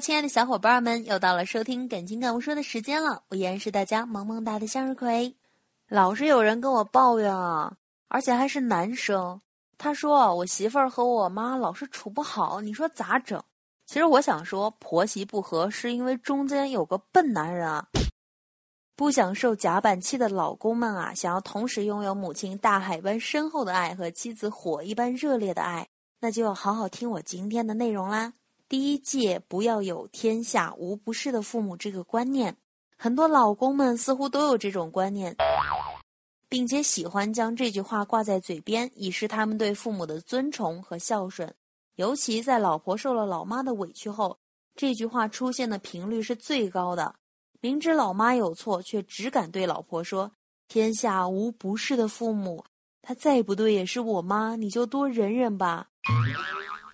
亲爱的小伙伴们，又到了收听《感情感悟说》的时间了。我依然是大家萌萌哒的向日葵。老是有人跟我抱怨啊，而且还是男生。他说我媳妇儿和我妈老是处不好，你说咋整？其实我想说，婆媳不和是因为中间有个笨男人啊。不想受夹板气的老公们啊，想要同时拥有母亲大海般深厚的爱和妻子火一般热烈的爱，那就要好好听我今天的内容啦。第一戒，不要有“天下无不是的父母”这个观念。很多老公们似乎都有这种观念，并且喜欢将这句话挂在嘴边，以示他们对父母的尊崇和孝顺。尤其在老婆受了老妈的委屈后，这句话出现的频率是最高的。明知老妈有错，却只敢对老婆说：“天下无不是的父母，他再不对也是我妈，你就多忍忍吧。”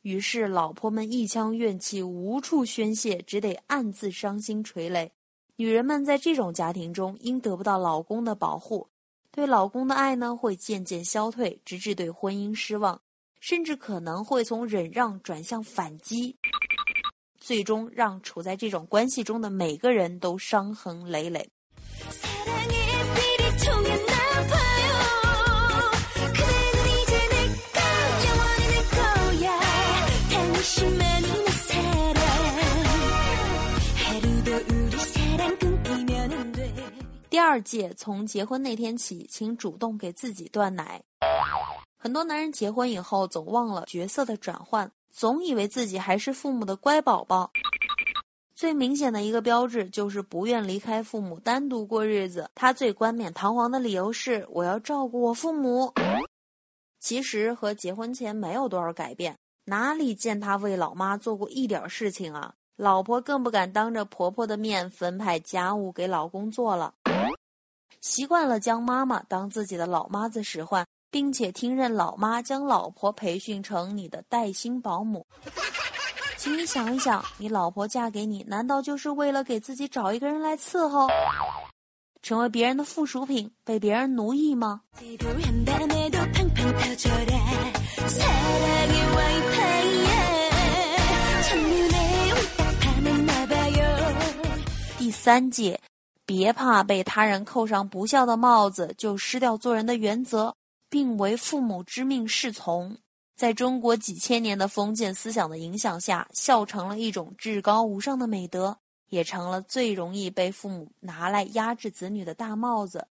于是，老婆们一腔怨气无处宣泄，只得暗自伤心垂泪。女人们在这种家庭中，因得不到老公的保护，对老公的爱呢会渐渐消退，直至对婚姻失望，甚至可能会从忍让转向反击，最终让处在这种关系中的每个人都伤痕累累。二戒，从结婚那天起，请主动给自己断奶。很多男人结婚以后，总忘了角色的转换，总以为自己还是父母的乖宝宝。最明显的一个标志就是不愿离开父母，单独过日子。他最冠冕堂皇的理由是：“我要照顾我父母。”其实和结婚前没有多少改变，哪里见他为老妈做过一点事情啊？老婆更不敢当着婆婆的面分派家务给老公做了。习惯了将妈妈当自己的老妈子使唤，并且听任老妈将老婆培训成你的带薪保姆，请你想一想，你老婆嫁给你，难道就是为了给自己找一个人来伺候，成为别人的附属品，被别人奴役吗？第三届。别怕被他人扣上不孝的帽子，就失掉做人的原则，并为父母之命是从。在中国几千年的封建思想的影响下，孝成了一种至高无上的美德，也成了最容易被父母拿来压制子女的大帽子。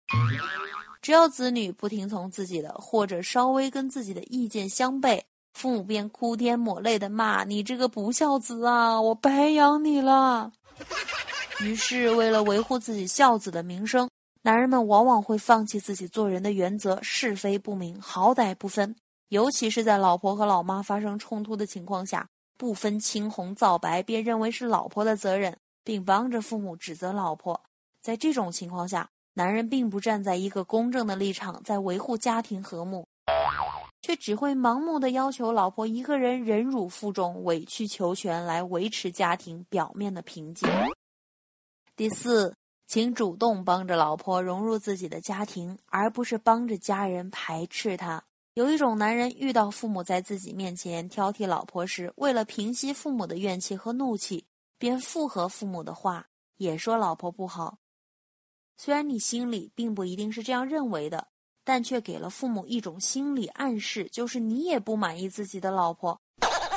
只要子女不听从自己的，或者稍微跟自己的意见相悖，父母便哭天抹泪的骂你这个不孝子啊！我白养你了。于是，为了维护自己孝子的名声，男人们往往会放弃自己做人的原则，是非不明，好歹不分。尤其是在老婆和老妈发生冲突的情况下，不分青红皂白，便认为是老婆的责任，并帮着父母指责老婆。在这种情况下，男人并不站在一个公正的立场，在维护家庭和睦，却只会盲目的要求老婆一个人忍辱负重、委曲求全，来维持家庭表面的平静。第四，请主动帮着老婆融入自己的家庭，而不是帮着家人排斥她。有一种男人遇到父母在自己面前挑剔老婆时，为了平息父母的怨气和怒气，便附和父母的话，也说老婆不好。虽然你心里并不一定是这样认为的，但却给了父母一种心理暗示，就是你也不满意自己的老婆，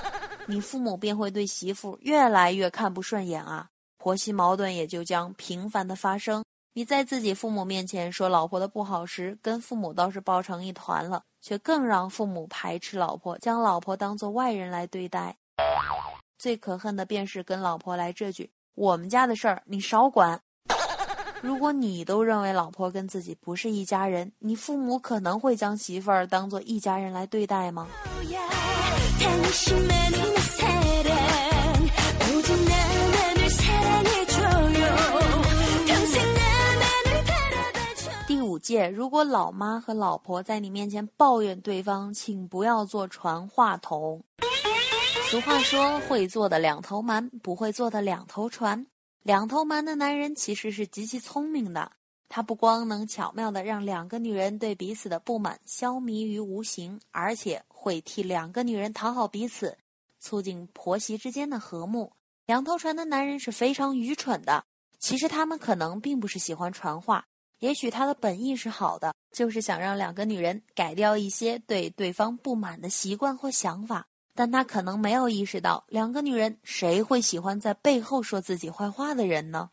你父母便会对媳妇越来越看不顺眼啊。婆媳矛盾也就将频繁的发生。你在自己父母面前说老婆的不好时，跟父母倒是抱成一团了，却更让父母排斥老婆，将老婆当做外人来对待。最可恨的便是跟老婆来这句：“我们家的事儿你少管。”如果你都认为老婆跟自己不是一家人，你父母可能会将媳妇儿当做一家人来对待吗？五戒：如果老妈和老婆在你面前抱怨对方，请不要做传话筒。俗话说：“会做的两头瞒，不会做的两头传。”两头瞒的男人其实是极其聪明的，他不光能巧妙的让两个女人对彼此的不满消弭于无形，而且会替两个女人讨好彼此，促进婆媳之间的和睦。两头传的男人是非常愚蠢的，其实他们可能并不是喜欢传话，也许他的本意是好的，就是想让两个女人改掉一些对对方不满的习惯或想法。但他可能没有意识到，两个女人谁会喜欢在背后说自己坏话的人呢？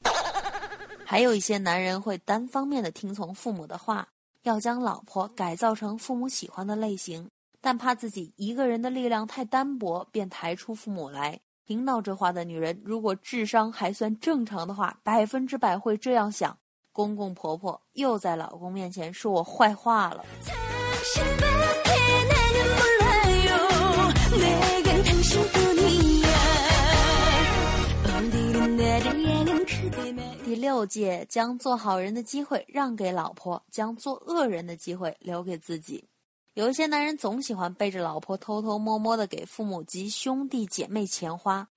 还有一些男人会单方面的听从父母的话，要将老婆改造成父母喜欢的类型，但怕自己一个人的力量太单薄，便抬出父母来。听到这话的女人，如果智商还算正常的话，百分之百会这样想：公公婆婆又在老公面前说我坏话了。第六戒将做好人的机会让给老婆，将做恶人的机会留给自己。有一些男人总喜欢背着老婆偷偷摸摸的给父母及兄弟姐妹钱花，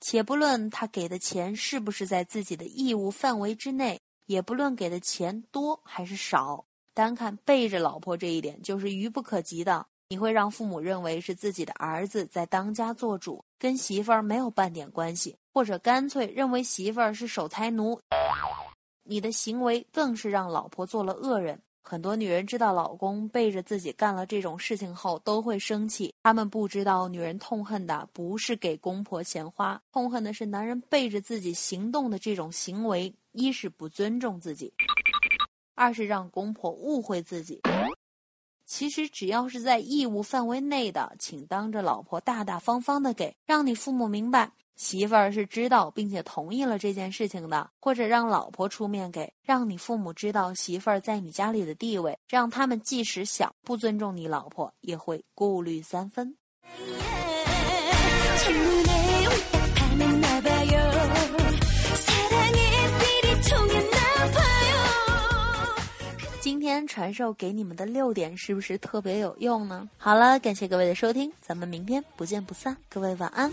且不论他给的钱是不是在自己的义务范围之内，也不论给的钱多还是少，单看背着老婆这一点就是愚不可及的。你会让父母认为是自己的儿子在当家做主，跟媳妇儿没有半点关系，或者干脆认为媳妇儿是守财奴。你的行为更是让老婆做了恶人。很多女人知道老公背着自己干了这种事情后，都会生气。她们不知道，女人痛恨的不是给公婆钱花，痛恨的是男人背着自己行动的这种行为。一是不尊重自己，二是让公婆误会自己。其实只要是在义务范围内的，请当着老婆大大方方的给，让你父母明白媳妇儿是知道并且同意了这件事情的；或者让老婆出面给，让你父母知道媳妇儿在你家里的地位，让他们即使想不尊重你老婆，也会顾虑三分。今天传授给你们的六点是不是特别有用呢？好了，感谢各位的收听，咱们明天不见不散，各位晚安。